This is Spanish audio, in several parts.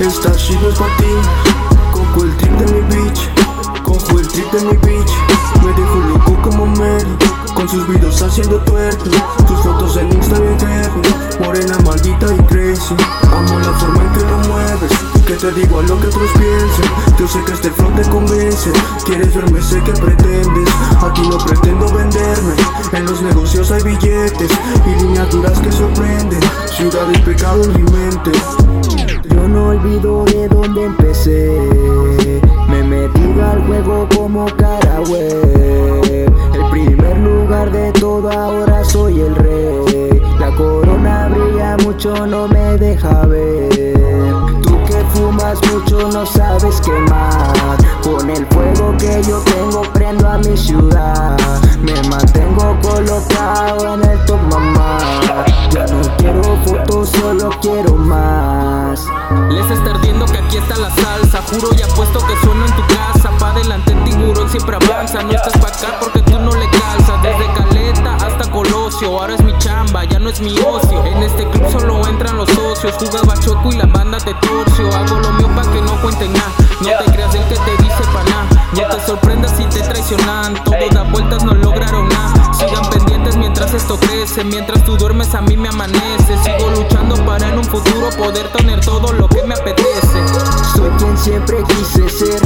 Esta shit no es para ti. Cojo el trip de mi bitch. Cojo el trip de mi bitch. Me dejo loco como Mary Con sus videos haciendo tuerto Tus fotos en Insta bien Morena maldita y crazy. Amo la forma en que lo mueves Que te digo a lo que otros piensen. Yo sé que este flow te convence Quieres verme, sé que pretendes. Aquí no pretendo venderme En los negocios hay billetes Y líneas duras que sorprenden. Ciudad y pecado en mi mente olvido de dónde empecé. Me metido al juego como cara web. El primer lugar de todo, ahora soy el rey. La corona brilla mucho, no me deja ver. Tú que fumas mucho, no sabes quemar. Con el fuego que yo tengo, prendo a mi ciudad. Me mantengo colocado en el top, mamá. Ya no quiero fotos, solo quiero más. Les está ardiendo que aquí está la salsa. Juro y apuesto que suena en tu casa. Pa' adelante el tiburón siempre avanza. No estás pa' acá porque tú no le calzas. Desde Caleta hasta Colosio. Ahora es mi chamba, ya no es mi ocio. En este club solo entran los socios. Jugaba choco y la banda te torcio. Hago lo mío pa' que no cuenten nada. No te creas del que te dice pa' nada. No te sorprendas si te traicionan. Todo da vueltas, no lograron nada. Sigan pendientes mientras esto crece. Mientras tú duermes, a mí me amanece. Sigo luchando para en un futuro poder tener todo lo siempre quise ser.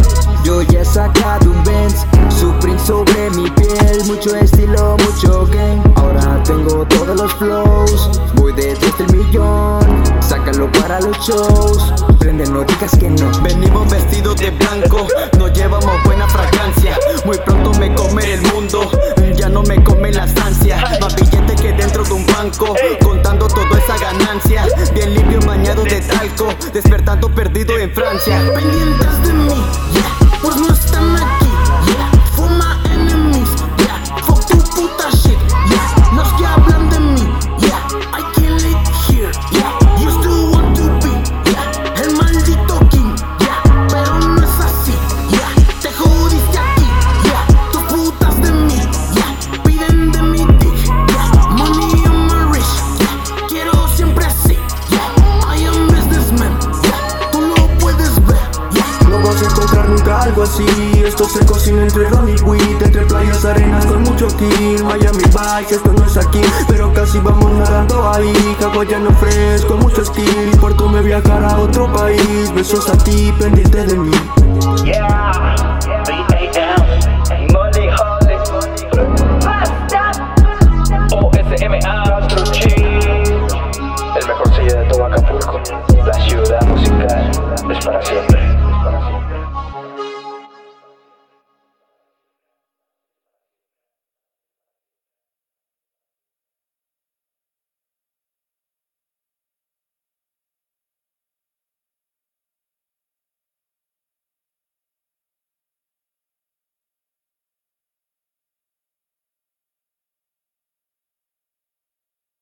Yo ya he sacado un Benz. Supreme sobre mi piel. Mucho estilo, mucho game. Ahora tengo todos los flows. Voy detrás del millón. Sácalo para los shows. Prende, no digas que no. Venimos vestidos de blanco. No llevamos buena fragancia. Muy pronto me comeré el mundo. Ya no me come la estancia. Más billete que dentro de un banco. Despertando perdido en Francia. Algo así Esto se cocina entre ron y weed Entre playas, arenas con mucho kill Miami Vice, esto no es aquí Pero casi vamos nadando ahí Hawaiano fresco, mucho skill Por tú me viajar a otro país Besos a ti, pendiente de mí Yeah, Holly, OSMA, el mejor sello de todo Acapulco, la ciudad musical es para siempre.